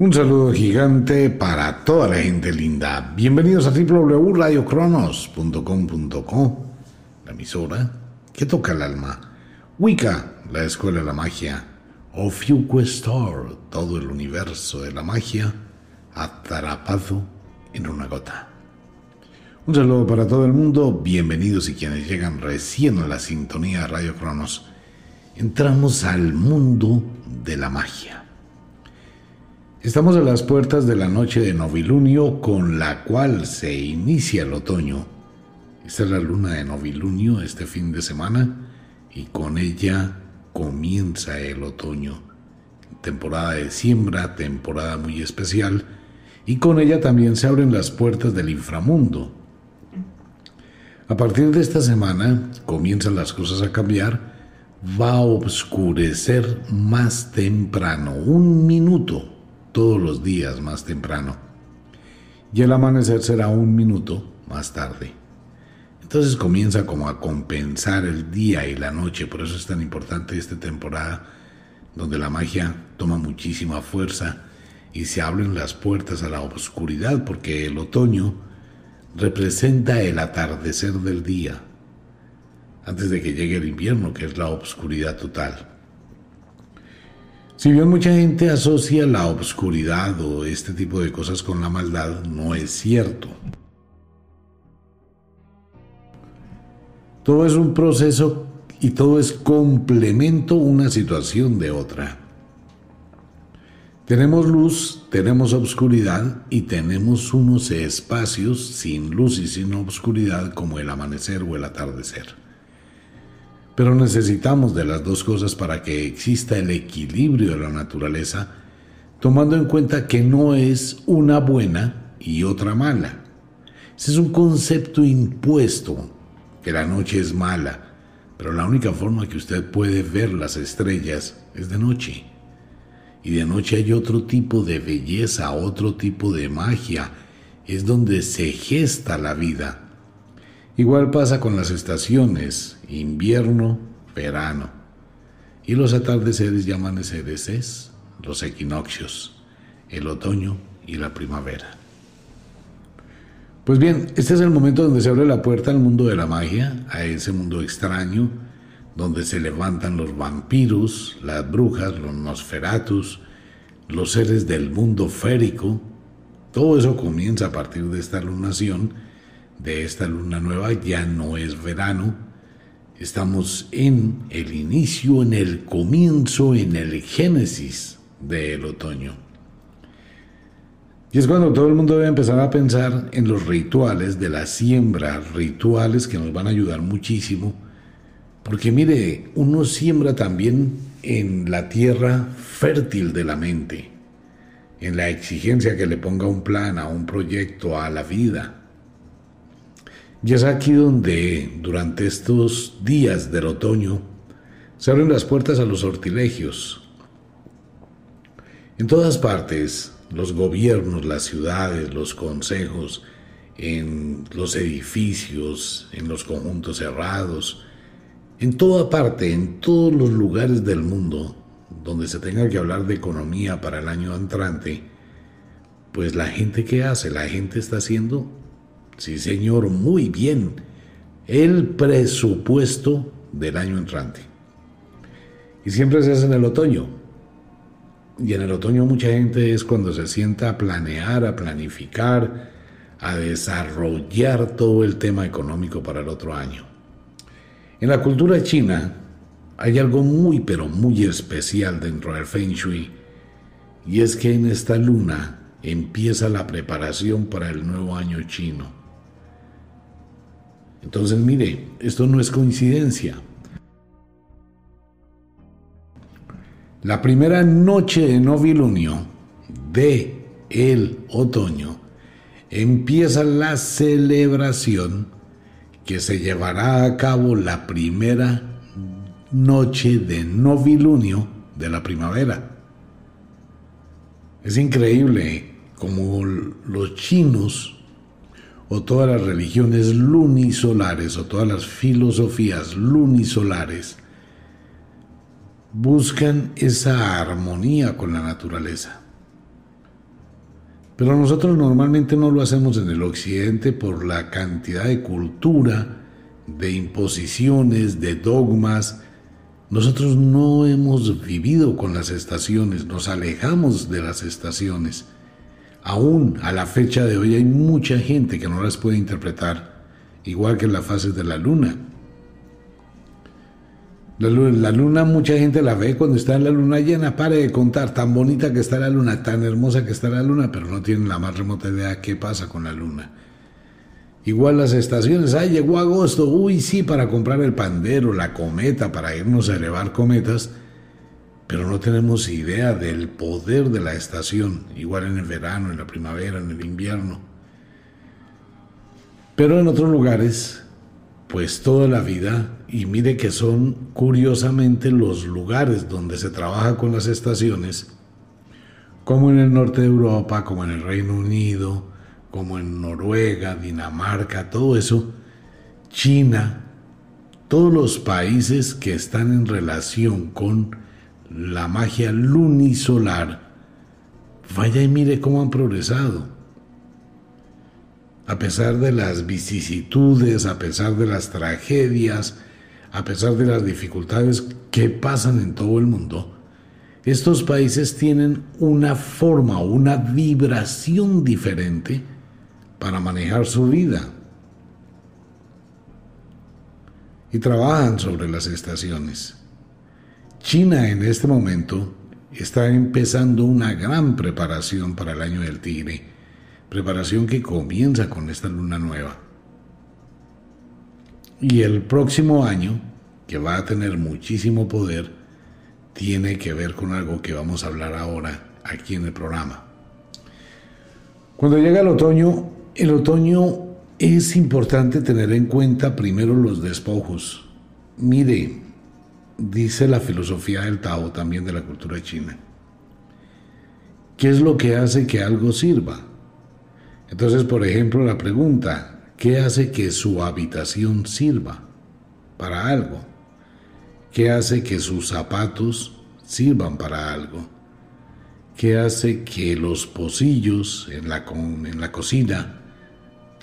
Un saludo gigante para toda la gente linda. Bienvenidos a www.radiocronos.com.co, la emisora que toca el alma. Wicca, la escuela de la magia. Ofiuquestor, todo el universo de la magia atrapado en una gota. Un saludo para todo el mundo. Bienvenidos y quienes llegan recién a la sintonía de Radio Cronos. Entramos al mundo de la magia Estamos a las puertas de la noche de novilunio con la cual se inicia el otoño. Esta es la luna de novilunio este fin de semana y con ella comienza el otoño. Temporada de siembra, temporada muy especial y con ella también se abren las puertas del inframundo. A partir de esta semana comienzan las cosas a cambiar, va a oscurecer más temprano, un minuto todos los días más temprano. Y el amanecer será un minuto más tarde. Entonces comienza como a compensar el día y la noche, por eso es tan importante esta temporada donde la magia toma muchísima fuerza y se abren las puertas a la oscuridad, porque el otoño representa el atardecer del día, antes de que llegue el invierno, que es la oscuridad total. Si bien mucha gente asocia la obscuridad o este tipo de cosas con la maldad, no es cierto. Todo es un proceso y todo es complemento una situación de otra. Tenemos luz, tenemos obscuridad y tenemos unos espacios sin luz y sin obscuridad como el amanecer o el atardecer. Pero necesitamos de las dos cosas para que exista el equilibrio de la naturaleza, tomando en cuenta que no es una buena y otra mala. Ese es un concepto impuesto, que la noche es mala, pero la única forma que usted puede ver las estrellas es de noche. Y de noche hay otro tipo de belleza, otro tipo de magia, es donde se gesta la vida Igual pasa con las estaciones, invierno, verano. Y los atardeceres y amaneceres es los equinoccios, el otoño y la primavera. Pues bien, este es el momento donde se abre la puerta al mundo de la magia, a ese mundo extraño, donde se levantan los vampiros, las brujas, los nosferatus, los seres del mundo férico. Todo eso comienza a partir de esta lunación de esta luna nueva ya no es verano, estamos en el inicio, en el comienzo, en el génesis del otoño. Y es cuando todo el mundo debe empezar a pensar en los rituales de la siembra, rituales que nos van a ayudar muchísimo, porque mire, uno siembra también en la tierra fértil de la mente, en la exigencia que le ponga un plan a un proyecto, a la vida, y es aquí donde, durante estos días del otoño, se abren las puertas a los sortilegios. En todas partes, los gobiernos, las ciudades, los consejos, en los edificios, en los conjuntos cerrados, en toda parte, en todos los lugares del mundo donde se tenga que hablar de economía para el año entrante, pues la gente que hace, la gente está haciendo Sí, señor, muy bien. El presupuesto del año entrante. Y siempre se hace en el otoño. Y en el otoño mucha gente es cuando se sienta a planear, a planificar, a desarrollar todo el tema económico para el otro año. En la cultura china hay algo muy pero muy especial dentro del Feng Shui y es que en esta luna empieza la preparación para el nuevo año chino. Entonces, mire, esto no es coincidencia. La primera noche de novilunio de el otoño empieza la celebración que se llevará a cabo la primera noche de novilunio de la primavera. Es increíble como los chinos o todas las religiones lunisolares o todas las filosofías lunisolares buscan esa armonía con la naturaleza. Pero nosotros normalmente no lo hacemos en el occidente por la cantidad de cultura, de imposiciones, de dogmas. Nosotros no hemos vivido con las estaciones, nos alejamos de las estaciones. Aún a la fecha de hoy hay mucha gente que no las puede interpretar, igual que las fases de la luna. La luna, mucha gente la ve cuando está en la luna llena. Pare de contar, tan bonita que está la luna, tan hermosa que está la luna, pero no tienen la más remota idea qué pasa con la luna. Igual las estaciones, ah, llegó agosto, uy, sí, para comprar el pandero, la cometa, para irnos a elevar cometas, pero no tenemos idea del poder de la estación, igual en el verano, en la primavera, en el invierno. Pero en otros lugares pues toda la vida y mire que son curiosamente los lugares donde se trabaja con las estaciones, como en el norte de Europa, como en el Reino Unido, como en Noruega, Dinamarca, todo eso, China, todos los países que están en relación con la magia lunisolar, vaya y mire cómo han progresado a pesar de las vicisitudes, a pesar de las tragedias, a pesar de las dificultades que pasan en todo el mundo, estos países tienen una forma, una vibración diferente para manejar su vida. Y trabajan sobre las estaciones. China en este momento está empezando una gran preparación para el año del tigre preparación que comienza con esta luna nueva. Y el próximo año, que va a tener muchísimo poder, tiene que ver con algo que vamos a hablar ahora aquí en el programa. Cuando llega el otoño, el otoño es importante tener en cuenta primero los despojos. Mire, dice la filosofía del Tao también de la cultura china. ¿Qué es lo que hace que algo sirva? Entonces, por ejemplo, la pregunta, ¿qué hace que su habitación sirva para algo? ¿Qué hace que sus zapatos sirvan para algo? ¿Qué hace que los pocillos en la, en la cocina,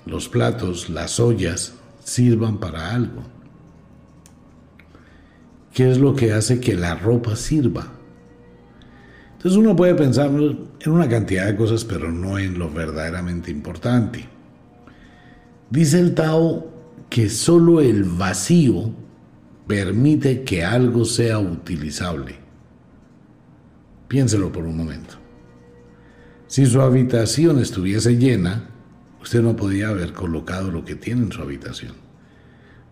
los platos, las ollas, sirvan para algo? ¿Qué es lo que hace que la ropa sirva? Entonces uno puede pensar en una cantidad de cosas, pero no en lo verdaderamente importante. Dice el Tao que solo el vacío permite que algo sea utilizable. Piénselo por un momento. Si su habitación estuviese llena, usted no podía haber colocado lo que tiene en su habitación.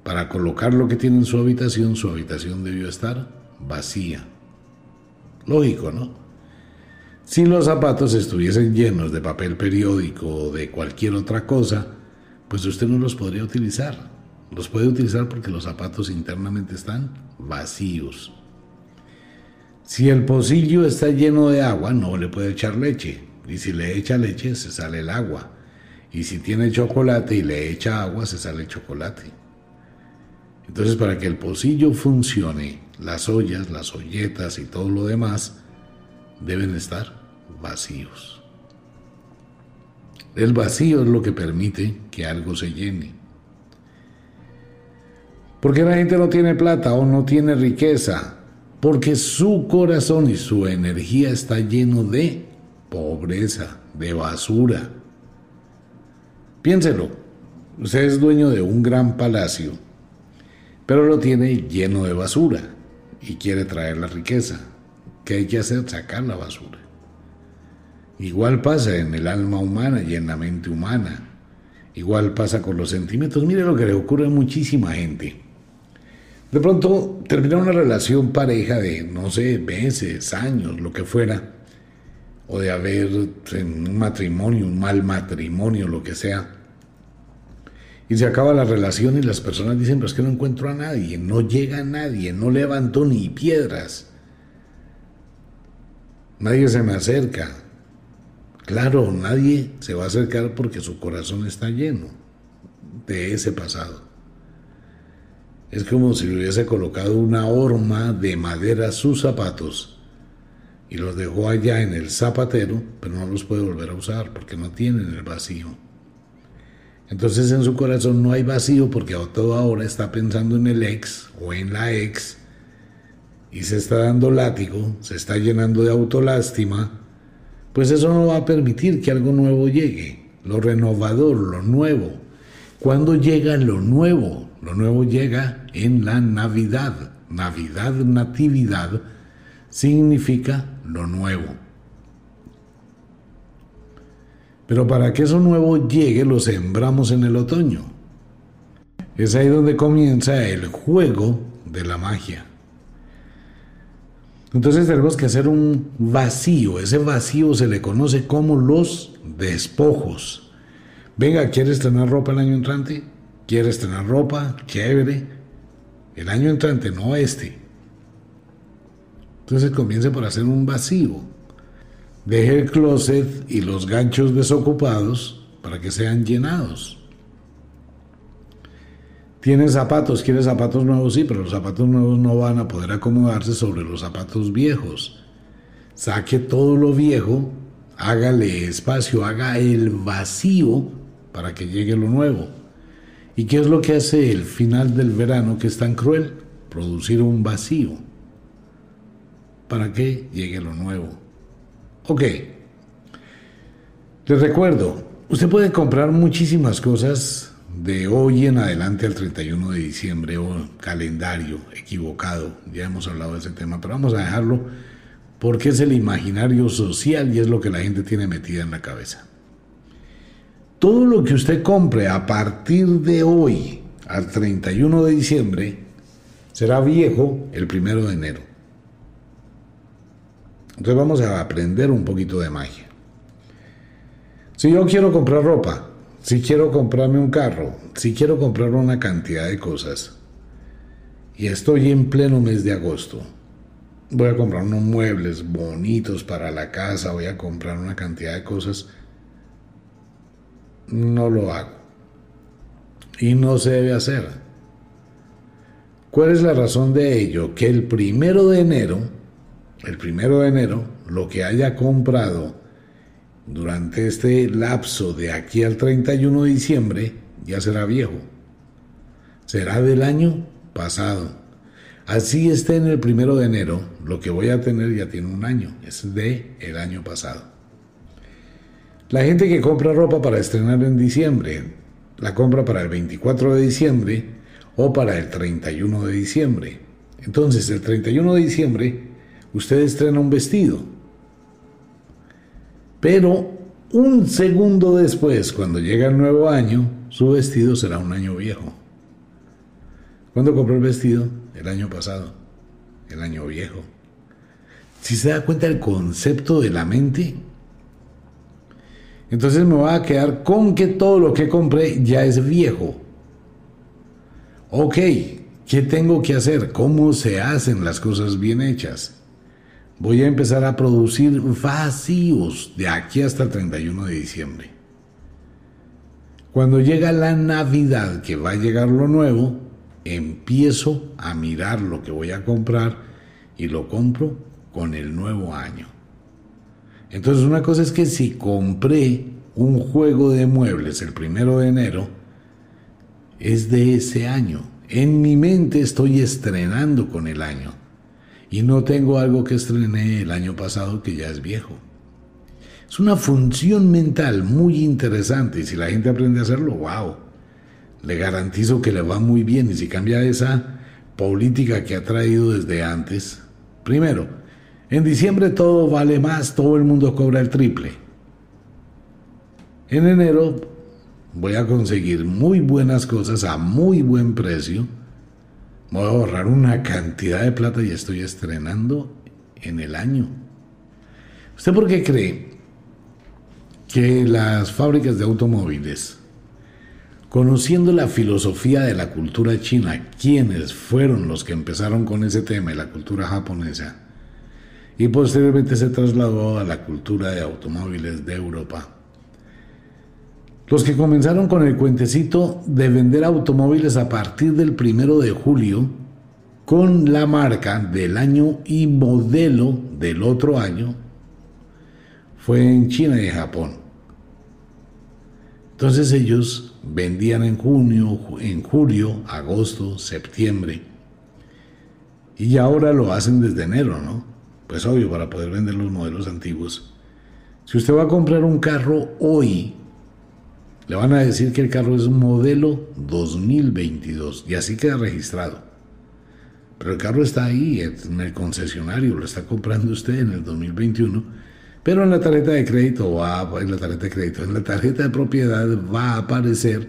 Para colocar lo que tiene en su habitación, su habitación debió estar vacía. Lógico, ¿no? Si los zapatos estuviesen llenos de papel periódico o de cualquier otra cosa, pues usted no los podría utilizar. Los puede utilizar porque los zapatos internamente están vacíos. Si el pocillo está lleno de agua, no le puede echar leche. Y si le echa leche, se sale el agua. Y si tiene chocolate y le echa agua, se sale el chocolate. Entonces, para que el pocillo funcione, las ollas, las olletas y todo lo demás, deben estar vacíos. El vacío es lo que permite que algo se llene. Porque la gente no tiene plata o no tiene riqueza? Porque su corazón y su energía está lleno de pobreza, de basura. Piénselo, usted es dueño de un gran palacio, pero lo tiene lleno de basura y quiere traer la riqueza. ¿Qué hay que hacer? Sacar la basura. Igual pasa en el alma humana y en la mente humana. Igual pasa con los sentimientos. Mire lo que le ocurre a muchísima gente. De pronto termina una relación pareja de, no sé, meses, años, lo que fuera, o de haber en un matrimonio, un mal matrimonio, lo que sea. Y se acaba la relación y las personas dicen, pero es que no encuentro a nadie, no llega a nadie, no levantó ni piedras. Nadie se me acerca. Claro, nadie se va a acercar porque su corazón está lleno de ese pasado. Es como si le hubiese colocado una horma de madera a sus zapatos y los dejó allá en el zapatero, pero no los puede volver a usar porque no tienen el vacío. Entonces en su corazón no hay vacío porque a toda hora está pensando en el ex o en la ex y se está dando látigo, se está llenando de autolástima, pues eso no va a permitir que algo nuevo llegue, lo renovador, lo nuevo. ¿Cuándo llega lo nuevo? Lo nuevo llega en la Navidad. Navidad, natividad, significa lo nuevo. Pero para que eso nuevo llegue, lo sembramos en el otoño. Es ahí donde comienza el juego de la magia. Entonces tenemos que hacer un vacío. Ese vacío se le conoce como los despojos. Venga, ¿quieres tener ropa el año entrante? ¿Quieres tener ropa? Chévere. El año entrante, no este. Entonces comience por hacer un vacío. Deje el closet y los ganchos desocupados para que sean llenados. Tiene zapatos, quiere zapatos nuevos, sí, pero los zapatos nuevos no van a poder acomodarse sobre los zapatos viejos. Saque todo lo viejo, hágale espacio, haga el vacío para que llegue lo nuevo. ¿Y qué es lo que hace el final del verano que es tan cruel? Producir un vacío para que llegue lo nuevo. Ok. Les recuerdo, usted puede comprar muchísimas cosas de hoy en adelante al 31 de diciembre o calendario equivocado. Ya hemos hablado de ese tema, pero vamos a dejarlo porque es el imaginario social y es lo que la gente tiene metida en la cabeza. Todo lo que usted compre a partir de hoy al 31 de diciembre será viejo el primero de enero. Entonces vamos a aprender un poquito de magia. Si yo quiero comprar ropa, si quiero comprarme un carro, si quiero comprar una cantidad de cosas, y estoy en pleno mes de agosto, voy a comprar unos muebles bonitos para la casa, voy a comprar una cantidad de cosas, no lo hago. Y no se debe hacer. ¿Cuál es la razón de ello? Que el primero de enero, el primero de enero, lo que haya comprado durante este lapso de aquí al 31 de diciembre ya será viejo. Será del año pasado. Así esté en el primero de enero, lo que voy a tener ya tiene un año, es de el año pasado. La gente que compra ropa para estrenar en diciembre, la compra para el 24 de diciembre o para el 31 de diciembre. Entonces, el 31 de diciembre, usted estrena un vestido. Pero un segundo después, cuando llega el nuevo año, su vestido será un año viejo. ¿Cuándo compró el vestido? El año pasado, el año viejo. Si se da cuenta del concepto de la mente, entonces me va a quedar con que todo lo que compré ya es viejo. Ok, ¿qué tengo que hacer? ¿Cómo se hacen las cosas bien hechas? Voy a empezar a producir vacíos de aquí hasta el 31 de diciembre. Cuando llega la Navidad, que va a llegar lo nuevo, empiezo a mirar lo que voy a comprar y lo compro con el nuevo año. Entonces una cosa es que si compré un juego de muebles el primero de enero, es de ese año. En mi mente estoy estrenando con el año. Y no tengo algo que estrené el año pasado que ya es viejo. Es una función mental muy interesante y si la gente aprende a hacerlo, wow. Le garantizo que le va muy bien y si cambia esa política que ha traído desde antes. Primero, en diciembre todo vale más, todo el mundo cobra el triple. En enero voy a conseguir muy buenas cosas a muy buen precio. Voy a ahorrar una cantidad de plata y estoy estrenando en el año. ¿Usted por qué cree que las fábricas de automóviles, conociendo la filosofía de la cultura china, quienes fueron los que empezaron con ese tema y la cultura japonesa, y posteriormente se trasladó a la cultura de automóviles de Europa. Los que comenzaron con el cuentecito de vender automóviles a partir del primero de julio, con la marca del año y modelo del otro año fue en China y Japón. Entonces ellos vendían en junio, en julio, agosto, septiembre. Y ahora lo hacen desde enero, ¿no? Pues obvio, para poder vender los modelos antiguos. Si usted va a comprar un carro hoy, le van a decir que el carro es un modelo 2022 y así queda registrado. Pero el carro está ahí en el concesionario, lo está comprando usted en el 2021, pero en la tarjeta de crédito va en la tarjeta de crédito, en la tarjeta de propiedad va a aparecer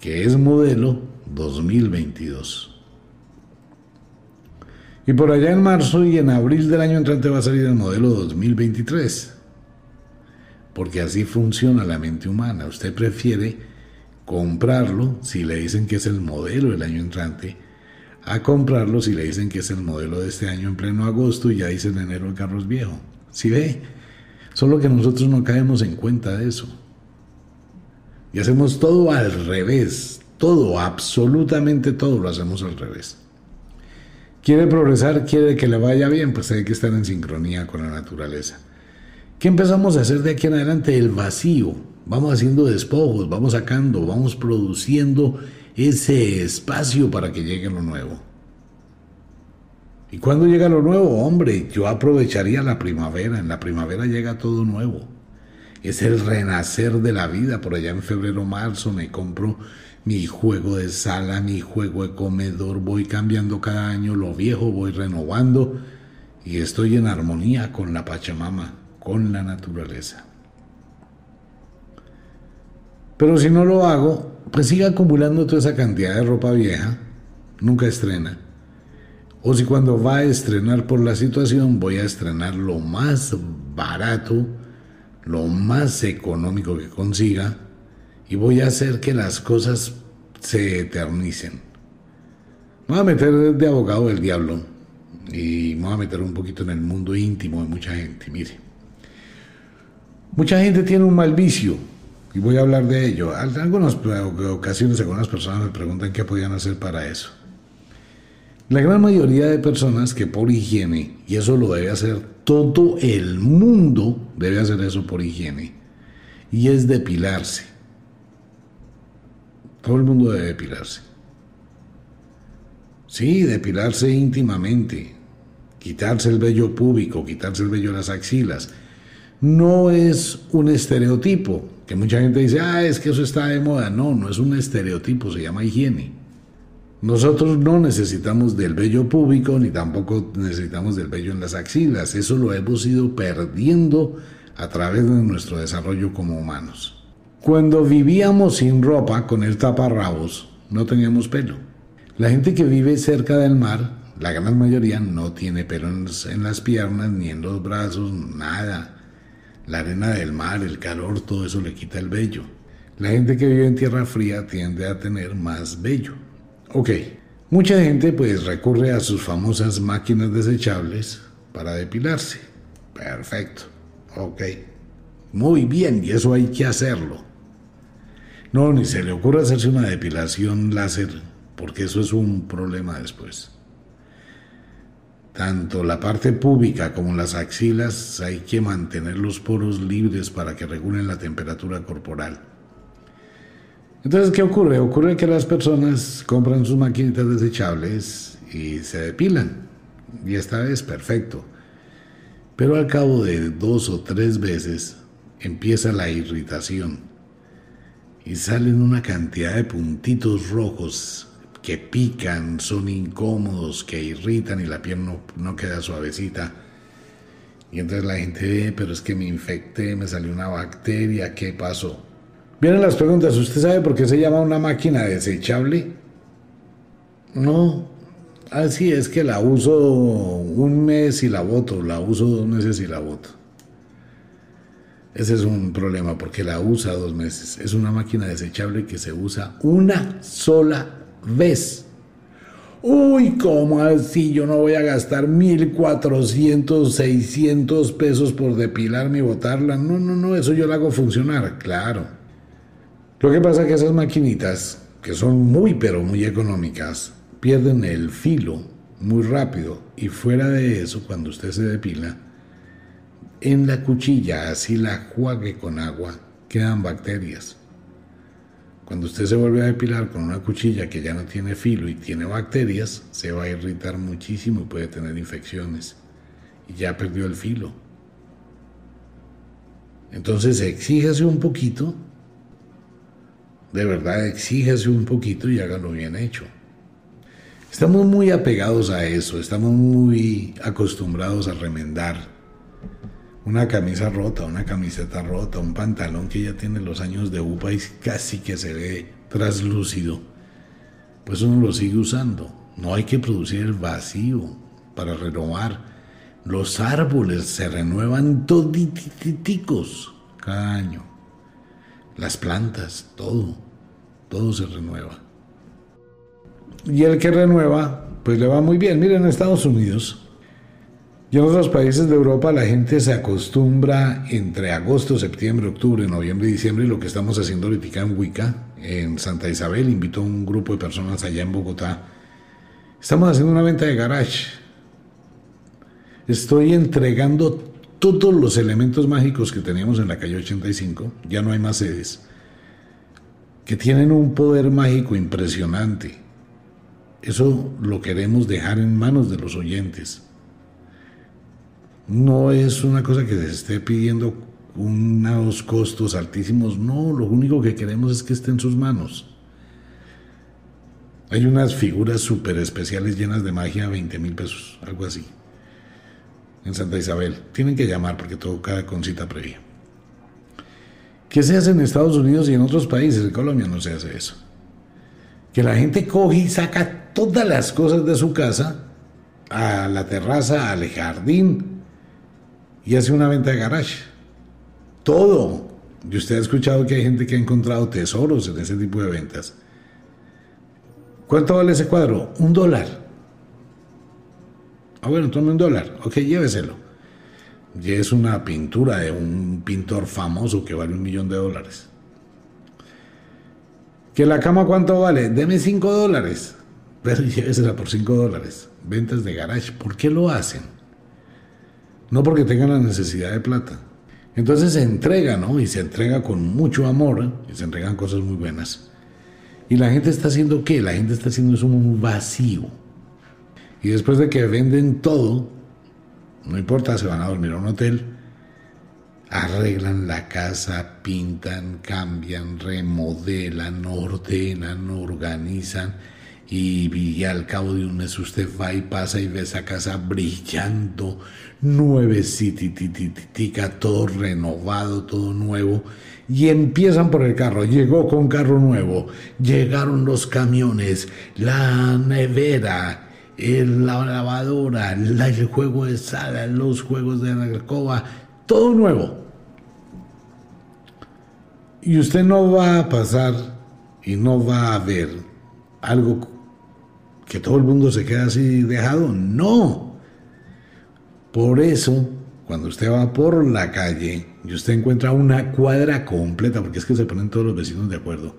que es modelo 2022. Y por allá en marzo y en abril del año entrante va a salir el modelo 2023 porque así funciona la mente humana. Usted prefiere comprarlo si le dicen que es el modelo del año entrante, a comprarlo si le dicen que es el modelo de este año en pleno agosto y ya dice en enero el carro es viejo. ¿Sí ve? Solo que nosotros no caemos en cuenta de eso. Y hacemos todo al revés. Todo, absolutamente todo lo hacemos al revés. Quiere progresar, quiere que le vaya bien, pues hay que estar en sincronía con la naturaleza. ¿Qué empezamos a hacer de aquí en adelante? El vacío. Vamos haciendo despojos, vamos sacando, vamos produciendo ese espacio para que llegue lo nuevo. ¿Y cuando llega lo nuevo? Hombre, yo aprovecharía la primavera. En la primavera llega todo nuevo. Es el renacer de la vida. Por allá en febrero, marzo me compro mi juego de sala, mi juego de comedor. Voy cambiando cada año lo viejo, voy renovando y estoy en armonía con la Pachamama con la naturaleza. Pero si no lo hago, pues siga acumulando toda esa cantidad de ropa vieja, nunca estrena. O si cuando va a estrenar por la situación, voy a estrenar lo más barato, lo más económico que consiga, y voy a hacer que las cosas se eternicen. Me voy a meter de abogado del diablo y me voy a meter un poquito en el mundo íntimo de mucha gente. Mire. Mucha gente tiene un mal vicio y voy a hablar de ello. Algunas ocasiones algunas personas me preguntan qué podían hacer para eso. La gran mayoría de personas que por higiene, y eso lo debe hacer todo el mundo, debe hacer eso por higiene, y es depilarse. Todo el mundo debe depilarse. Sí, depilarse íntimamente, quitarse el vello púbico, quitarse el vello de las axilas, no es un estereotipo, que mucha gente dice, ah, es que eso está de moda. No, no es un estereotipo, se llama higiene. Nosotros no necesitamos del vello público ni tampoco necesitamos del vello en las axilas. Eso lo hemos ido perdiendo a través de nuestro desarrollo como humanos. Cuando vivíamos sin ropa, con el taparrabos, no teníamos pelo. La gente que vive cerca del mar, la gran mayoría, no tiene pelo en las piernas ni en los brazos, nada. La arena del mar, el calor, todo eso le quita el vello. La gente que vive en tierra fría tiende a tener más vello. Ok, mucha gente pues recurre a sus famosas máquinas desechables para depilarse. Perfecto, ok. Muy bien, y eso hay que hacerlo. No, ni se le ocurre hacerse una depilación láser, porque eso es un problema después. Tanto la parte pública como las axilas hay que mantener los poros libres para que regulen la temperatura corporal. Entonces, ¿qué ocurre? Ocurre que las personas compran sus maquinitas desechables y se depilan. Y esta vez, perfecto. Pero al cabo de dos o tres veces empieza la irritación y salen una cantidad de puntitos rojos que pican, son incómodos, que irritan y la piel no, queda suavecita. Y entonces la gente ve, pero es que me infecté, me salió una bacteria, ¿qué pasó? Vienen las preguntas, ¿usted sabe por qué se llama una máquina desechable? No, así es que la uso un mes y la voto, la uso dos meses y la voto. Ese es un problema porque la usa dos meses. Es una máquina desechable que se usa una sola ves. Uy, ¿cómo así? Yo no voy a gastar 1400, 600 pesos por depilarme y botarla. No, no, no, eso yo lo hago funcionar, claro. Lo que pasa es que esas maquinitas, que son muy, pero muy económicas, pierden el filo muy rápido. Y fuera de eso, cuando usted se depila, en la cuchilla, así la juague con agua, quedan bacterias. Cuando usted se vuelve a depilar con una cuchilla que ya no tiene filo y tiene bacterias, se va a irritar muchísimo y puede tener infecciones. Y ya perdió el filo. Entonces exíjase un poquito, de verdad exíjase un poquito y hágalo bien hecho. Estamos muy apegados a eso, estamos muy acostumbrados a remendar una camisa rota, una camiseta rota, un pantalón que ya tiene los años de upa y casi que se ve traslúcido. Pues uno lo sigue usando. No hay que producir el vacío para renovar. Los árboles se renuevan toditicos cada año. Las plantas, todo, todo se renueva. Y el que renueva, pues le va muy bien. Miren, en Estados Unidos y en otros países de Europa la gente se acostumbra entre agosto, septiembre, octubre, noviembre y diciembre, y lo que estamos haciendo ahorita en Wicca, en Santa Isabel, invito a un grupo de personas allá en Bogotá. Estamos haciendo una venta de garage. Estoy entregando todos los elementos mágicos que teníamos en la calle 85, ya no hay más sedes, que tienen un poder mágico impresionante. Eso lo queremos dejar en manos de los oyentes no es una cosa que se esté pidiendo unos costos altísimos, no, lo único que queremos es que esté en sus manos. Hay unas figuras súper especiales llenas de magia, 20 mil pesos, algo así, en Santa Isabel. Tienen que llamar porque todo cada con cita previa. ¿Qué se hace en Estados Unidos y en otros países? En Colombia no se hace eso. Que la gente coge y saca todas las cosas de su casa a la terraza, al jardín, y hace una venta de garage. Todo. Y usted ha escuchado que hay gente que ha encontrado tesoros en ese tipo de ventas. ¿Cuánto vale ese cuadro? Un dólar. Ah, bueno, tome un dólar. Ok, lléveselo. Y es una pintura de un pintor famoso que vale un millón de dólares. ¿Que la cama cuánto vale? Deme cinco dólares. Pero llévesela por cinco dólares. Ventas de garage. ¿Por qué lo hacen? No porque tengan la necesidad de plata. Entonces se entrega, ¿no? Y se entrega con mucho amor, y se entregan cosas muy buenas. Y la gente está haciendo qué? La gente está haciendo eso un vacío. Y después de que venden todo, no importa, se van a dormir a un hotel, arreglan la casa, pintan, cambian, remodelan, ordenan, organizan y, al cabo de un mes usted va y pasa y ve esa casa brillando, nuevecita, todo renovado, todo nuevo. Y empiezan por el carro. Llegó con carro nuevo. Llegaron los camiones, la nevera, la lavadora, el juego de sala, los juegos de la alcoba, todo nuevo. Y usted no va a pasar y no va a ver algo que todo el mundo se queda así dejado. No. Por eso, cuando usted va por la calle y usted encuentra una cuadra completa, porque es que se ponen todos los vecinos de acuerdo,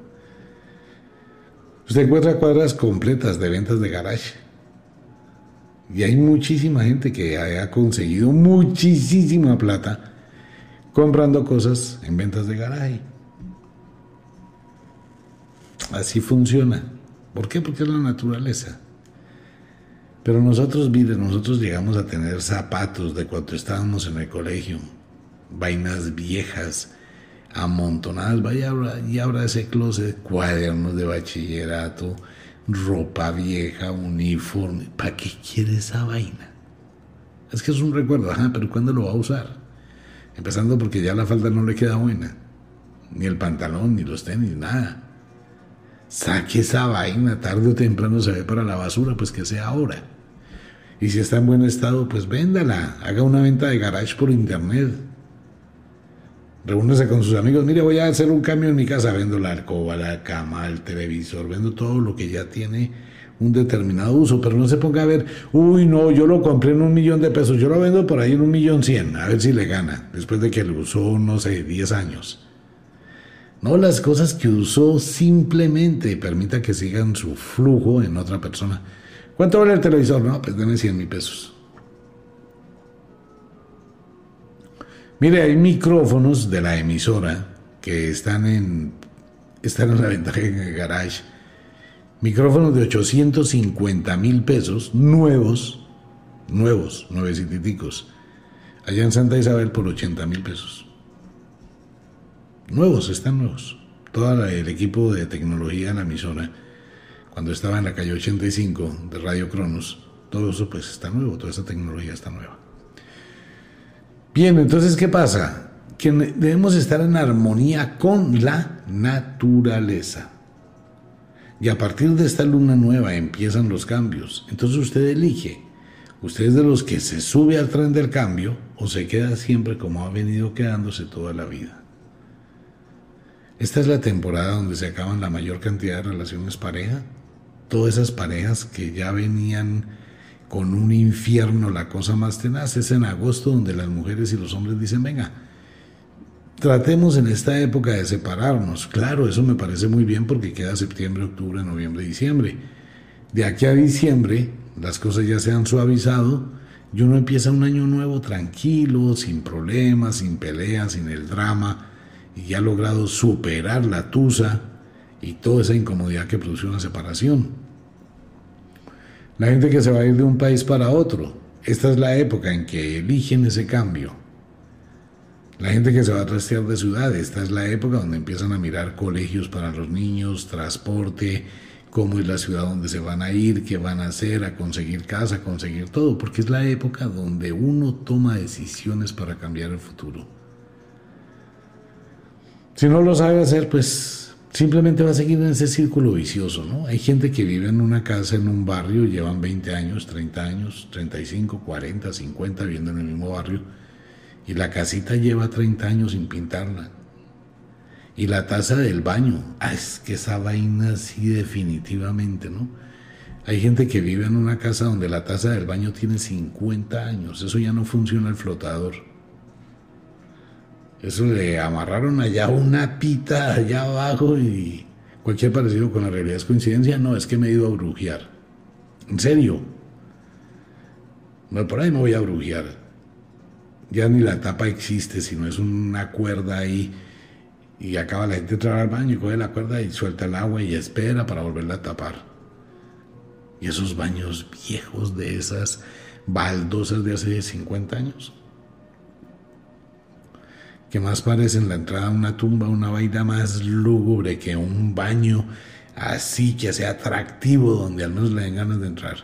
usted encuentra cuadras completas de ventas de garage. Y hay muchísima gente que ha conseguido muchísima plata comprando cosas en ventas de garaje. Así funciona. ¿Por qué? Porque es la naturaleza. Pero nosotros, miren, nosotros llegamos a tener zapatos de cuando estábamos en el colegio, vainas viejas, amontonadas, vaya y abra ese closet, cuadernos de bachillerato, ropa vieja, uniforme. ¿Para qué quiere esa vaina? Es que es un recuerdo, ajá, pero ¿cuándo lo va a usar? Empezando porque ya la falda no le queda buena, ni el pantalón, ni los tenis, nada. Saque esa vaina, tarde o temprano se ve para la basura, pues que sea ahora. Y si está en buen estado, pues véndala, haga una venta de garage por internet. Reúnese con sus amigos, mire, voy a hacer un cambio en mi casa, vendo la alcoba, la cama, el televisor, vendo todo lo que ya tiene un determinado uso, pero no se ponga a ver, uy, no, yo lo compré en un millón de pesos, yo lo vendo por ahí en un millón cien, a ver si le gana, después de que lo usó, no sé, 10 años. No las cosas que usó simplemente permita que sigan su flujo en otra persona. ¿Cuánto vale el televisor? No, pues denme 100 mil pesos. Mire, hay micrófonos de la emisora que están en, están en la ventaja en el garage. Micrófonos de 850 mil pesos, nuevos, nuevos, nuevecitíticos. Allá en Santa Isabel por 80 mil pesos. Nuevos, están nuevos. Todo el equipo de tecnología en la emisora, cuando estaba en la calle 85 de Radio Cronos, todo eso pues está nuevo, toda esa tecnología está nueva. Bien, entonces, ¿qué pasa? Que debemos estar en armonía con la naturaleza. Y a partir de esta luna nueva empiezan los cambios. Entonces usted elige. Usted es de los que se sube al tren del cambio o se queda siempre como ha venido quedándose toda la vida. Esta es la temporada donde se acaban la mayor cantidad de relaciones pareja. Todas esas parejas que ya venían con un infierno, la cosa más tenaz, es en agosto donde las mujeres y los hombres dicen, venga, tratemos en esta época de separarnos. Claro, eso me parece muy bien porque queda septiembre, octubre, noviembre, diciembre. De aquí a diciembre las cosas ya se han suavizado y uno empieza un año nuevo tranquilo, sin problemas, sin peleas, sin el drama y ha logrado superar la tusa y toda esa incomodidad que produce una separación. La gente que se va a ir de un país para otro, esta es la época en que eligen ese cambio. La gente que se va a trastear de ciudad, esta es la época donde empiezan a mirar colegios para los niños, transporte, cómo es la ciudad donde se van a ir, qué van a hacer, a conseguir casa, a conseguir todo, porque es la época donde uno toma decisiones para cambiar el futuro. Si no lo sabe hacer, pues simplemente va a seguir en ese círculo vicioso, ¿no? Hay gente que vive en una casa, en un barrio, llevan 20 años, 30 años, 35, 40, 50 viviendo en el mismo barrio, y la casita lleva 30 años sin pintarla. Y la taza del baño, ah, es que esa vaina sí definitivamente, ¿no? Hay gente que vive en una casa donde la taza del baño tiene 50 años, eso ya no funciona el flotador. Eso le amarraron allá una pita allá abajo y cualquier parecido con la realidad es coincidencia. No, es que me he ido a brujear. En serio. No, por ahí no voy a brujear. Ya ni la tapa existe, sino es una cuerda ahí. Y acaba la gente de entrar al baño y coge la cuerda y suelta el agua y espera para volverla a tapar. Y esos baños viejos de esas baldosas de hace 50 años que más parece en la entrada a una tumba una vaina más lúgubre que un baño así que sea atractivo donde al menos le den ganas de entrar.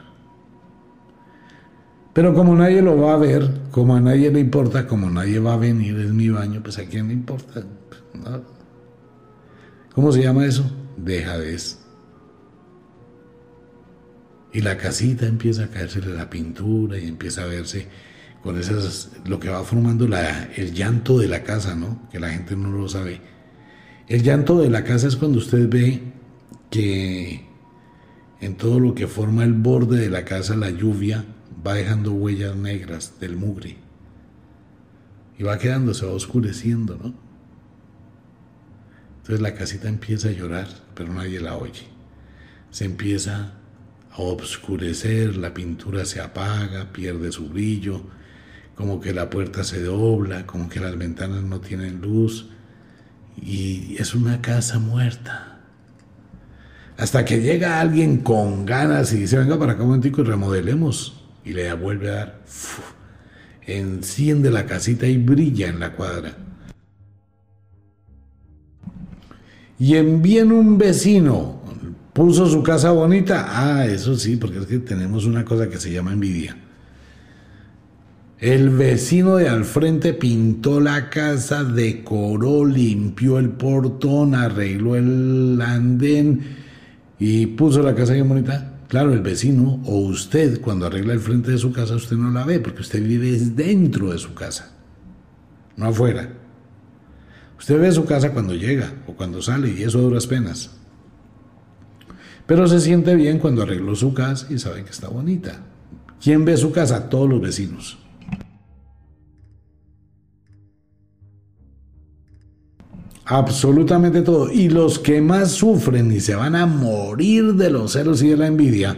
Pero como nadie lo va a ver, como a nadie le importa, como nadie va a venir, es mi baño, pues a quién le importa. ¿Cómo se llama eso? Dejadez. Y la casita empieza a caerse la pintura y empieza a verse con esas, lo que va formando la, el llanto de la casa, ¿no? Que la gente no lo sabe. El llanto de la casa es cuando usted ve que en todo lo que forma el borde de la casa la lluvia va dejando huellas negras del mugre. Y va quedando, se va oscureciendo, ¿no? Entonces la casita empieza a llorar, pero nadie la oye. Se empieza a obscurecer, la pintura se apaga, pierde su brillo, como que la puerta se dobla, como que las ventanas no tienen luz y es una casa muerta. Hasta que llega alguien con ganas y dice, venga para acá un momentico y remodelemos. Y le vuelve a dar, enciende la casita y brilla en la cuadra. Y envíen un vecino, puso su casa bonita. Ah, eso sí, porque es que tenemos una cosa que se llama envidia. El vecino de al frente pintó la casa, decoró, limpió el portón, arregló el andén y puso la casa bien bonita. Claro, el vecino o usted cuando arregla el frente de su casa usted no la ve porque usted vive dentro de su casa, no afuera. Usted ve su casa cuando llega o cuando sale y eso duras penas. Pero se siente bien cuando arregló su casa y sabe que está bonita. ¿Quién ve su casa? Todos los vecinos. Absolutamente todo. Y los que más sufren y se van a morir de los celos y de la envidia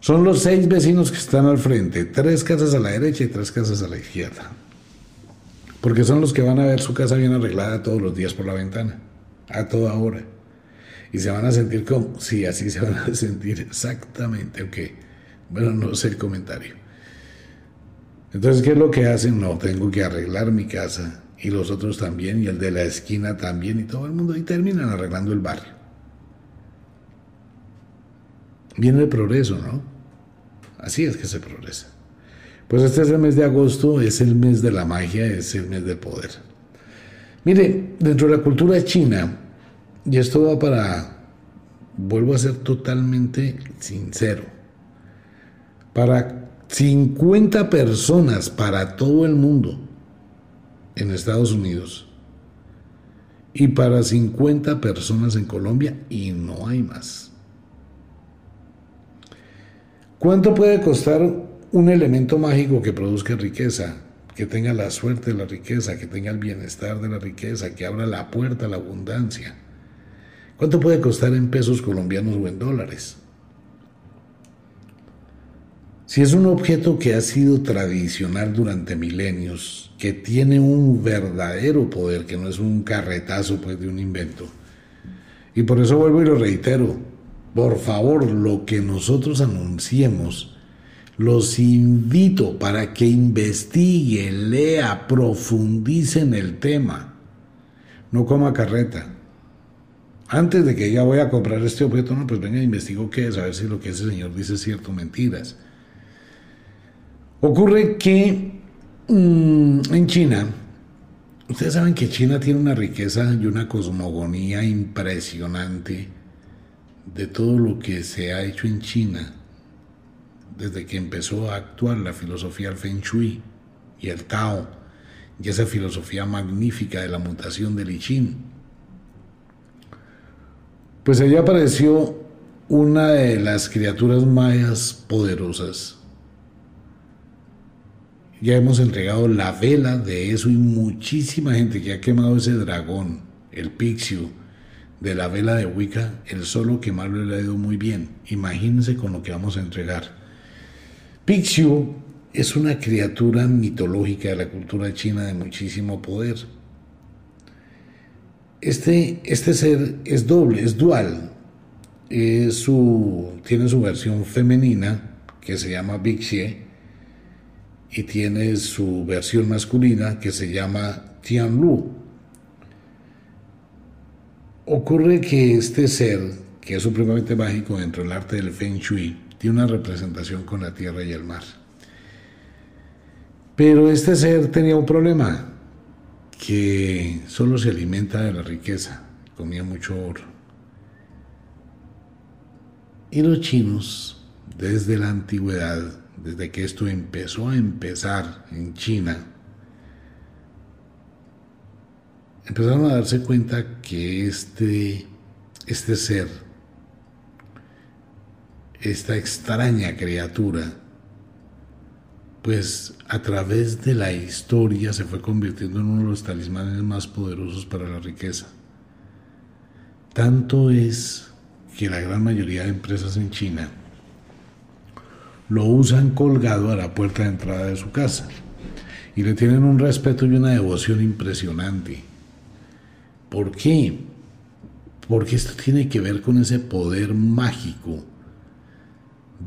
Son los seis vecinos que están al frente, tres casas a la derecha y tres casas a la izquierda. Porque son los que van a ver su casa bien arreglada todos los días por la ventana, a toda hora. Y se van a sentir como, sí, así se van a sentir exactamente, ok. Bueno, no sé el comentario. Entonces, ¿qué es lo que hacen? No, tengo que arreglar mi casa y los otros también y el de la esquina también y todo el mundo y terminan arreglando el barrio. Viene el progreso, ¿no? Así es que se progresa. Pues este es el mes de agosto, es el mes de la magia, es el mes del poder. Mire, dentro de la cultura china, y esto va para, vuelvo a ser totalmente sincero, para 50 personas para todo el mundo en Estados Unidos y para 50 personas en Colombia y no hay más. ¿Cuánto puede costar un elemento mágico que produzca riqueza, que tenga la suerte de la riqueza, que tenga el bienestar de la riqueza, que abra la puerta a la abundancia? ¿Cuánto puede costar en pesos colombianos o en dólares? Si es un objeto que ha sido tradicional durante milenios, que tiene un verdadero poder, que no es un carretazo pues, de un invento. Y por eso vuelvo y lo reitero, por favor, lo que nosotros anunciemos, los invito para que investiguen, lea, profundice en el tema. No coma carreta. Antes de que ya voy a comprar este objeto, no, pues venga, investigo qué es, a ver si lo que ese señor dice es cierto mentiras. Ocurre que mm, en China, ustedes saben que China tiene una riqueza y una cosmogonía impresionante de todo lo que se ha hecho en China desde que empezó a actuar la filosofía del Feng Shui y el Tao y esa filosofía magnífica de la mutación del I. Pues allá apareció una de las criaturas mayas poderosas ya hemos entregado la vela de eso y muchísima gente que ha quemado ese dragón, el Pixiu, de la vela de Wicca, el solo quemarlo le ha ido muy bien. Imagínense con lo que vamos a entregar. Pixiu es una criatura mitológica de la cultura china de muchísimo poder. Este, este ser es doble, es dual. Tiene su versión femenina, que se llama Bixie, y tiene su versión masculina que se llama Tianlu. Ocurre que este ser, que es supremamente mágico dentro del arte del Feng Shui, tiene una representación con la tierra y el mar. Pero este ser tenía un problema, que solo se alimenta de la riqueza, comía mucho oro. Y los chinos, desde la antigüedad, desde que esto empezó a empezar en China, empezaron a darse cuenta que este, este ser, esta extraña criatura, pues a través de la historia se fue convirtiendo en uno de los talismanes más poderosos para la riqueza. Tanto es que la gran mayoría de empresas en China lo usan colgado a la puerta de entrada de su casa y le tienen un respeto y una devoción impresionante. ¿Por qué? Porque esto tiene que ver con ese poder mágico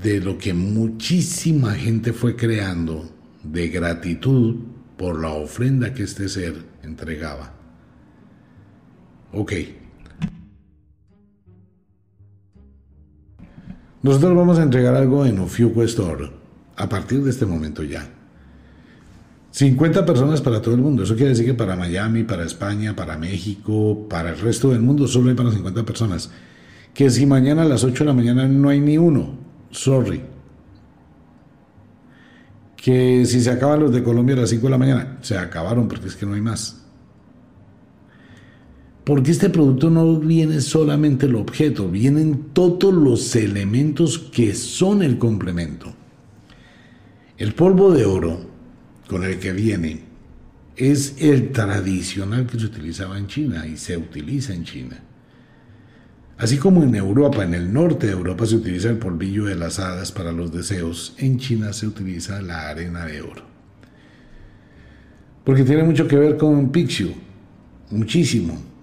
de lo que muchísima gente fue creando de gratitud por la ofrenda que este ser entregaba. Ok, Nosotros vamos a entregar algo en Ofiuco Store a partir de este momento ya. 50 personas para todo el mundo. Eso quiere decir que para Miami, para España, para México, para el resto del mundo solo hay para 50 personas. Que si mañana a las 8 de la mañana no hay ni uno, sorry. Que si se acaban los de Colombia a las 5 de la mañana, se acabaron porque es que no hay más. Porque este producto no viene solamente el objeto, vienen todos los elementos que son el complemento. El polvo de oro con el que viene es el tradicional que se utilizaba en China y se utiliza en China. Así como en Europa, en el norte de Europa se utiliza el polvillo de las hadas para los deseos, en China se utiliza la arena de oro. Porque tiene mucho que ver con Pixiu, muchísimo.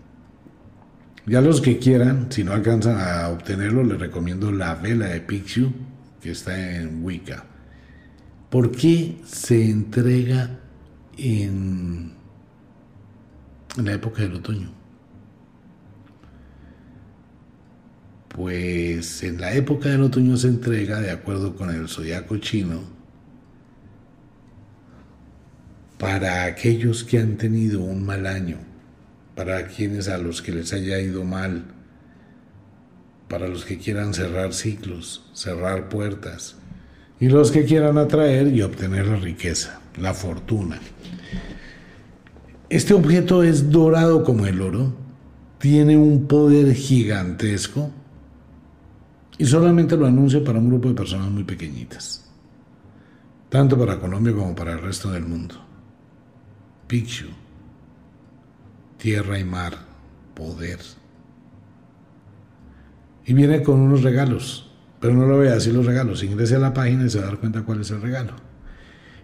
Ya los que quieran, si no alcanzan a obtenerlo, les recomiendo la vela de Pixiu, que está en Wicca. ¿Por qué se entrega en, en la época del otoño? Pues en la época del otoño se entrega, de acuerdo con el zodiaco chino, para aquellos que han tenido un mal año, para quienes a los que les haya ido mal, para los que quieran cerrar ciclos, cerrar puertas, y los que quieran atraer y obtener la riqueza, la fortuna. Este objeto es dorado como el oro, tiene un poder gigantesco, y solamente lo anuncio para un grupo de personas muy pequeñitas, tanto para Colombia como para el resto del mundo. Picchu, tierra y mar, poder. Y viene con unos regalos, pero no lo vea así los regalos. Ingrese a la página y se va a dar cuenta cuál es el regalo.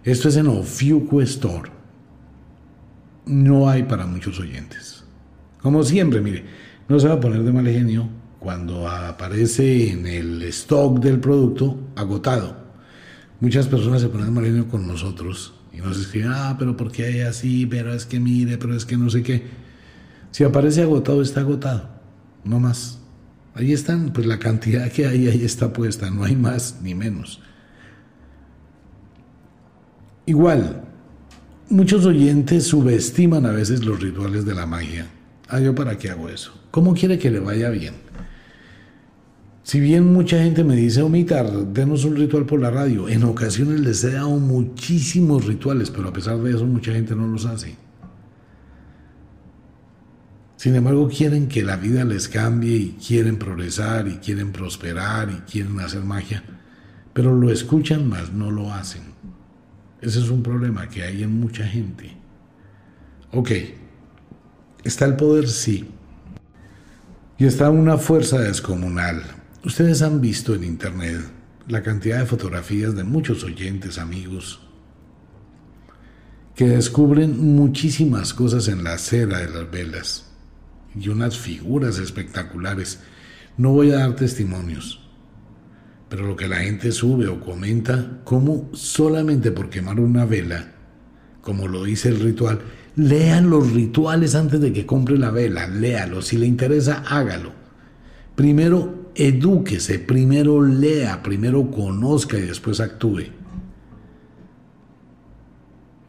Esto es en Ofiuco Store. No hay para muchos oyentes. Como siempre, mire, no se va a poner de mal genio cuando aparece en el stock del producto agotado. Muchas personas se ponen mal con nosotros y nos escriben, ah, pero ¿por qué hay así? Pero es que mire, pero es que no sé qué. Si aparece agotado, está agotado, no más. Ahí están, pues la cantidad que hay ahí está puesta, no hay más ni menos. Igual, muchos oyentes subestiman a veces los rituales de la magia. Ah, yo para qué hago eso. ¿Cómo quiere que le vaya bien? Si bien mucha gente me dice, Omitar, denos un ritual por la radio, en ocasiones les he dado muchísimos rituales, pero a pesar de eso mucha gente no los hace. Sin embargo, quieren que la vida les cambie y quieren progresar y quieren prosperar y quieren hacer magia, pero lo escuchan más no lo hacen. Ese es un problema que hay en mucha gente. Ok, está el poder, sí, y está una fuerza descomunal, Ustedes han visto en internet la cantidad de fotografías de muchos oyentes, amigos, que descubren muchísimas cosas en la cera de las velas y unas figuras espectaculares. No voy a dar testimonios, pero lo que la gente sube o comenta, como solamente por quemar una vela, como lo dice el ritual, lean los rituales antes de que compre la vela, léalo, si le interesa, hágalo. Primero edúquese, primero lea, primero conozca y después actúe.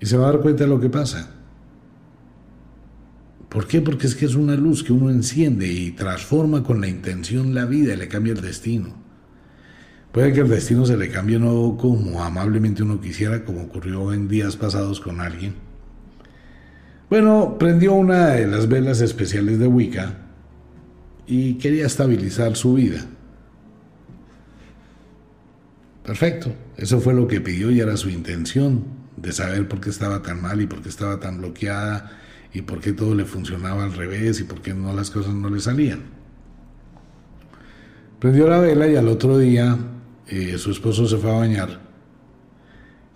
Y se va a dar cuenta de lo que pasa. ¿Por qué? Porque es que es una luz que uno enciende y transforma con la intención la vida y le cambia el destino. Puede que el destino se le cambie no como amablemente uno quisiera, como ocurrió en días pasados con alguien. Bueno, prendió una de las velas especiales de Wicca y quería estabilizar su vida. Perfecto, eso fue lo que pidió y era su intención de saber por qué estaba tan mal y por qué estaba tan bloqueada y por qué todo le funcionaba al revés y por qué no las cosas no le salían. Prendió la vela y al otro día eh, su esposo se fue a bañar.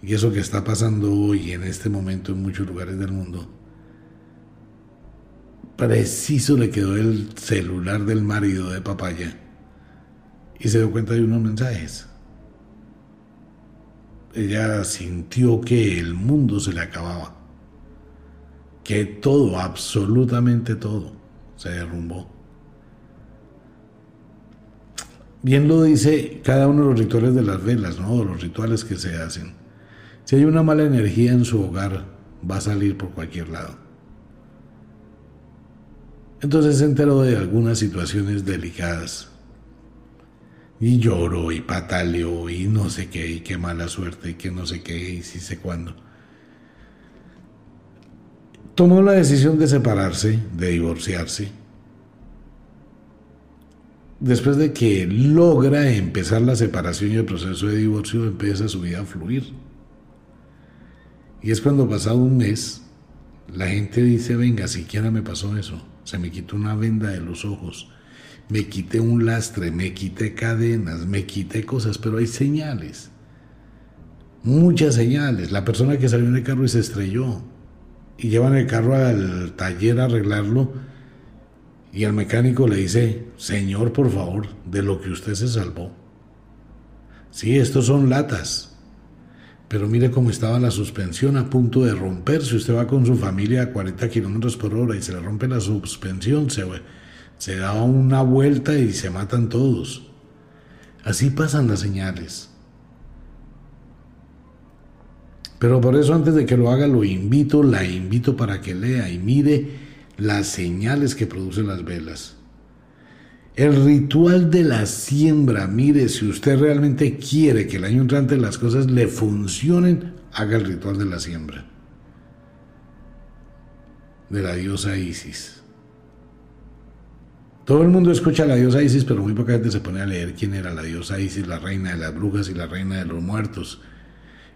Y eso que está pasando hoy en este momento en muchos lugares del mundo preciso le quedó el celular del marido de papaya y se dio cuenta de unos mensajes. Ella sintió que el mundo se le acababa, que todo, absolutamente todo, se derrumbó. Bien lo dice cada uno de los rituales de las velas, ¿no? Los rituales que se hacen. Si hay una mala energía en su hogar, va a salir por cualquier lado. Entonces se enteró de algunas situaciones delicadas. Y lloró y pataleó y no sé qué, y qué mala suerte, y que no sé qué, y sí sé cuándo. Tomó la decisión de separarse, de divorciarse. Después de que logra empezar la separación y el proceso de divorcio, empieza su vida a fluir. Y es cuando pasado un mes, la gente dice, venga, siquiera me pasó eso se me quitó una venda de los ojos, me quité un lastre, me quité cadenas, me quité cosas, pero hay señales. Muchas señales. La persona que salió en el carro y se estrelló y llevan el carro al taller a arreglarlo y al mecánico le dice, Señor, por favor, de lo que usted se salvó. Sí, estos son latas. Pero mire cómo estaba la suspensión a punto de romperse. Usted va con su familia a 40 kilómetros por hora y se le rompe la suspensión, se, se da una vuelta y se matan todos. Así pasan las señales. Pero por eso antes de que lo haga lo invito, la invito para que lea y mire las señales que producen las velas. El ritual de la siembra, mire, si usted realmente quiere que el año entrante las cosas le funcionen, haga el ritual de la siembra. De la diosa Isis. Todo el mundo escucha a la diosa Isis, pero muy poca gente se pone a leer quién era la diosa Isis, la reina de las brujas y la reina de los muertos,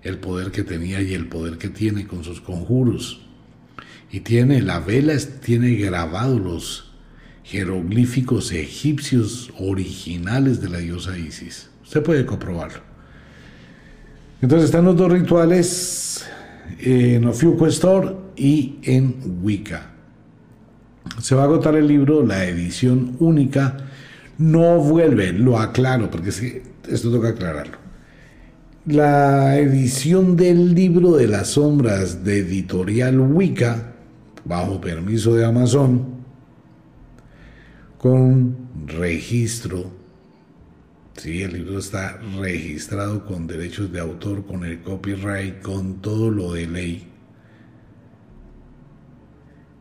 el poder que tenía y el poder que tiene con sus conjuros. Y tiene, la vela tiene grabados los jeroglíficos egipcios originales de la diosa Isis. Usted puede comprobarlo. Entonces están los dos rituales en Ofiuco Store y en Wicca. Se va a agotar el libro, la edición única. No vuelve, lo aclaro, porque esto toca aclararlo. La edición del libro de las sombras de editorial Wicca, bajo permiso de Amazon, con registro. Sí, el libro está registrado con derechos de autor, con el copyright, con todo lo de ley.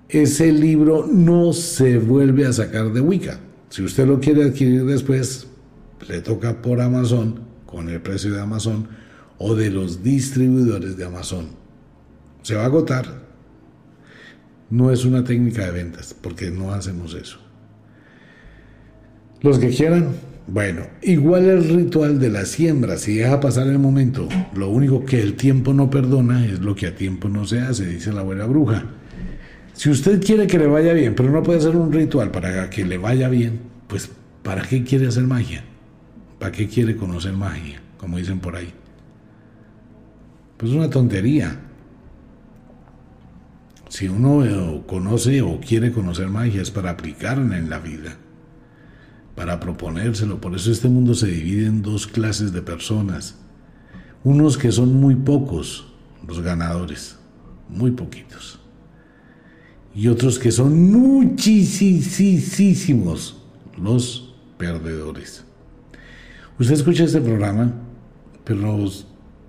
Ese libro no se vuelve a sacar de Wicca. Si usted lo quiere adquirir después, le toca por Amazon, con el precio de Amazon, o de los distribuidores de Amazon. Se va a agotar. No es una técnica de ventas, porque no hacemos eso. Los que quieran, bueno, igual el ritual de la siembra, si deja pasar el momento, lo único que el tiempo no perdona es lo que a tiempo no se hace, dice la abuela bruja. Si usted quiere que le vaya bien, pero no puede hacer un ritual para que le vaya bien, pues ¿para qué quiere hacer magia? ¿Para qué quiere conocer magia? Como dicen por ahí. Pues una tontería. Si uno eh, conoce o quiere conocer magia es para aplicarla en la vida para proponérselo. Por eso este mundo se divide en dos clases de personas. Unos que son muy pocos, los ganadores, muy poquitos. Y otros que son muchísimos, los perdedores. Usted escucha este programa, pero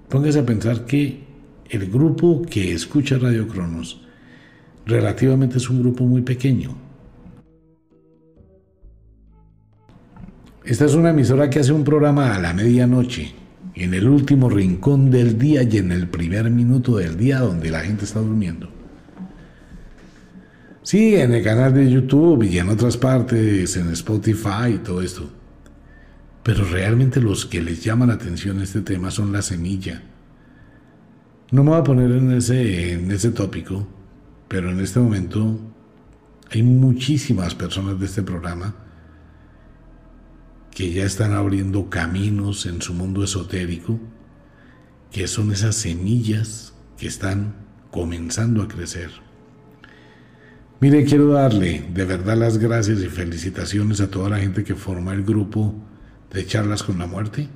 póngase a pensar que el grupo que escucha Radio Cronos relativamente es un grupo muy pequeño Esta es una emisora que hace un programa a la medianoche, en el último rincón del día y en el primer minuto del día donde la gente está durmiendo. Sí, en el canal de YouTube y en otras partes, en Spotify y todo esto. Pero realmente los que les llaman la atención este tema son la semilla. No me voy a poner en ese, en ese tópico, pero en este momento hay muchísimas personas de este programa que ya están abriendo caminos en su mundo esotérico, que son esas semillas que están comenzando a crecer. Mire, quiero darle de verdad las gracias y felicitaciones a toda la gente que forma el grupo de charlas con la muerte.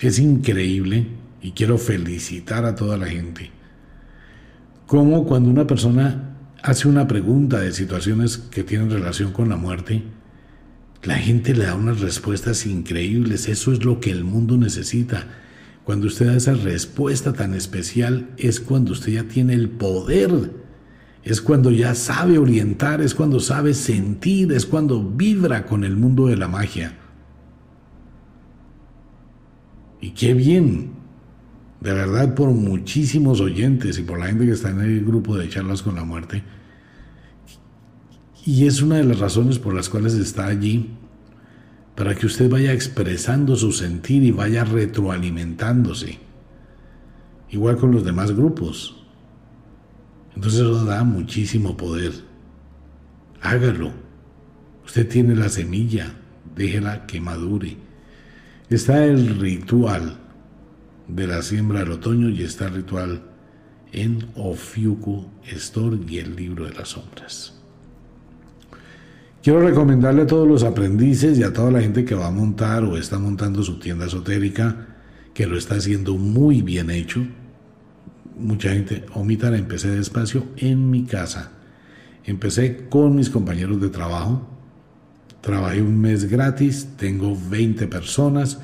Es increíble y quiero felicitar a toda la gente. Como cuando una persona hace una pregunta de situaciones que tienen relación con la muerte, la gente le da unas respuestas increíbles, eso es lo que el mundo necesita. Cuando usted da esa respuesta tan especial es cuando usted ya tiene el poder, es cuando ya sabe orientar, es cuando sabe sentir, es cuando vibra con el mundo de la magia. Y qué bien, de verdad por muchísimos oyentes y por la gente que está en el grupo de charlas con la muerte y es una de las razones por las cuales está allí, para que usted vaya expresando su sentir y vaya retroalimentándose. Igual con los demás grupos. Entonces eso da muchísimo poder. Hágalo. Usted tiene la semilla, déjela que madure. Está el ritual de la siembra del otoño y está el ritual en Ofiuku Store y el libro de las sombras. Quiero recomendarle a todos los aprendices y a toda la gente que va a montar o está montando su tienda esotérica, que lo está haciendo muy bien hecho. Mucha gente, omita, empecé despacio en mi casa. Empecé con mis compañeros de trabajo. Trabajé un mes gratis, tengo 20 personas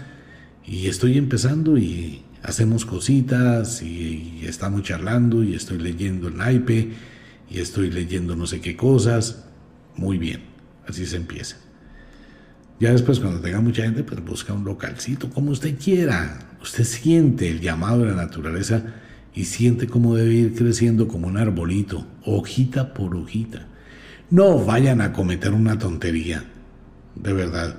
y estoy empezando y hacemos cositas y, estamos charlando y estoy leyendo el naipe y estoy leyendo no sé qué cosas. Muy bien, así se empieza. Ya después cuando tenga mucha gente, pues busca un localcito, como usted quiera. Usted siente el llamado de la naturaleza y siente cómo debe ir creciendo como un arbolito, hojita por hojita. No vayan a cometer una tontería, de verdad.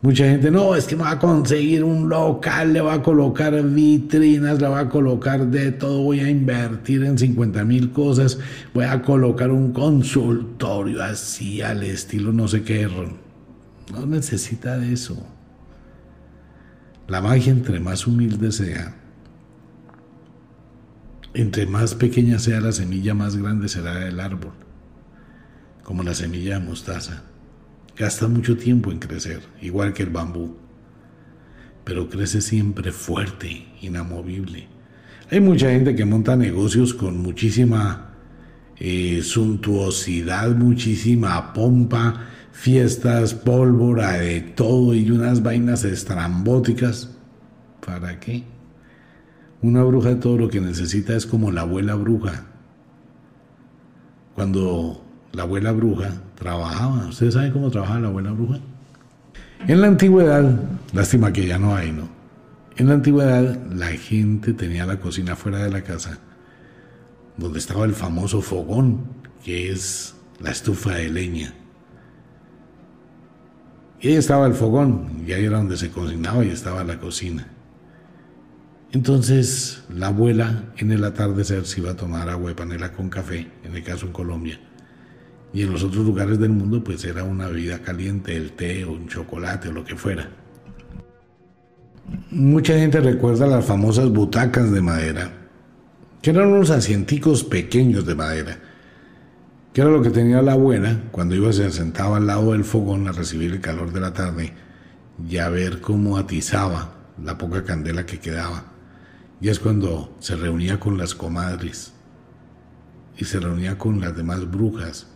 Mucha gente, no, es que me va a conseguir un local, le va a colocar vitrinas, le va a colocar de todo, voy a invertir en 50 mil cosas, voy a colocar un consultorio así al estilo no sé qué. No necesita de eso. La magia entre más humilde sea, entre más pequeña sea la semilla, más grande será el árbol, como la semilla de mostaza. Gasta mucho tiempo en crecer, igual que el bambú, pero crece siempre fuerte, inamovible. Hay mucha gente que monta negocios con muchísima eh, suntuosidad, muchísima pompa, fiestas, pólvora, de todo y unas vainas estrambóticas. ¿Para qué? Una bruja todo lo que necesita es como la abuela bruja. Cuando la abuela bruja trabajaba. ¿Ustedes saben cómo trabajaba la abuela bruja? En la antigüedad, lástima que ya no hay, ¿no? En la antigüedad la gente tenía la cocina fuera de la casa, donde estaba el famoso fogón, que es la estufa de leña. Y ahí estaba el fogón, y ahí era donde se cocinaba y estaba la cocina. Entonces la abuela en el atardecer se iba a tomar agua de panela con café, en el caso en Colombia, y en los otros lugares del mundo pues era una bebida caliente, el té o un chocolate o lo que fuera. Mucha gente recuerda las famosas butacas de madera, que eran unos asienticos pequeños de madera, que era lo que tenía la abuela cuando iba se sentaba al lado del fogón a recibir el calor de la tarde y a ver cómo atizaba la poca candela que quedaba. Y es cuando se reunía con las comadres y se reunía con las demás brujas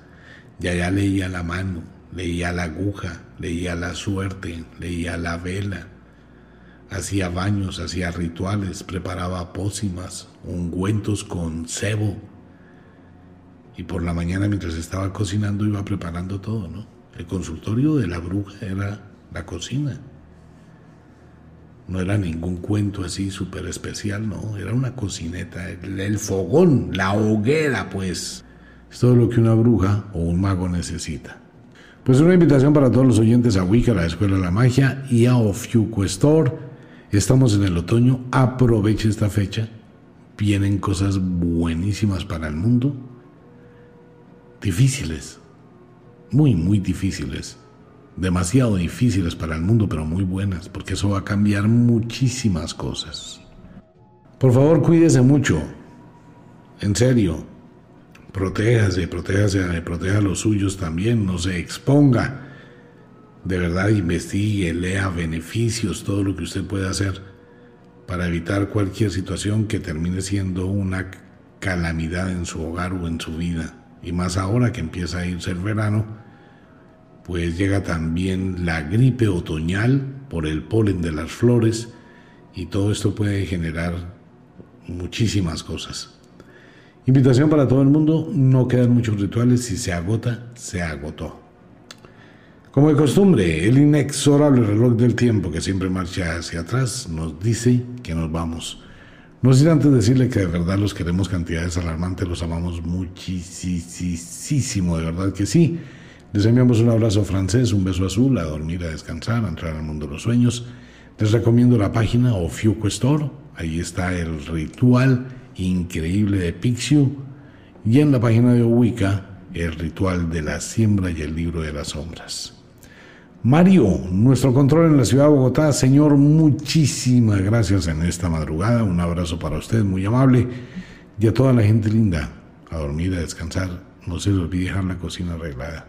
y allá leía la mano, leía la aguja, leía la suerte, leía la vela, hacía baños, hacía rituales, preparaba pócimas, ungüentos con cebo. Y por la mañana mientras estaba cocinando iba preparando todo, ¿no? El consultorio de la bruja era la cocina. No era ningún cuento así súper especial, no, era una cocineta, el fogón, la hoguera, pues. Es todo lo que una bruja o un mago necesita. Pues una invitación para todos los oyentes a Wicca, la Escuela de la Magia y a Ofiuco Store. Estamos en el otoño, aproveche esta fecha. Vienen cosas buenísimas para el mundo. Difíciles, muy, muy difíciles. Demasiado difíciles para el mundo, pero muy buenas, porque eso va a cambiar muchísimas cosas. Por favor, cuídese mucho. En serio, protéjase, protéjase, proteja a los suyos también, no se exponga. De verdad investigue, lea beneficios, todo lo que usted pueda hacer para evitar cualquier situación que termine siendo una calamidad en su hogar o en su vida. Y más ahora que empieza a irse el verano, pues llega también la gripe otoñal por el polen de las flores y todo esto puede generar muchísimas cosas. Invitación para todo el mundo, no quedan muchos rituales, si se agota, se agotó. Como de costumbre, el inexorable reloj del tiempo que siempre marcha hacia atrás nos dice que nos vamos. No sin antes decirle que de verdad los queremos cantidades alarmantes, los amamos muchísimo, de verdad que sí. Les enviamos un abrazo francés, un beso azul, a dormir, a descansar, a entrar al mundo de los sueños. Les recomiendo la página Ofiuco Store, ahí está el ritual increíble de Pixiu y en la página de Wicca el ritual de la siembra y el libro de las sombras. Mario, nuestro control en la ciudad de Bogotá, señor, muchísimas gracias en esta madrugada. Un abrazo para usted, muy amable. Y a toda la gente linda, a dormir, a descansar. No se les olvide dejar la cocina arreglada.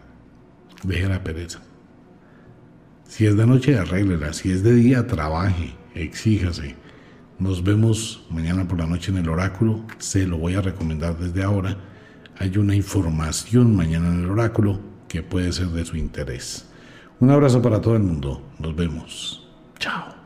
Deje la pereza. Si es de noche, arréglela. Si es de día, trabaje, exíjase. Nos vemos mañana por la noche en el oráculo. Se lo voy a recomendar desde ahora. Hay una información mañana en el oráculo que puede ser de su interés. Un abrazo para todo el mundo. Nos vemos. Chao.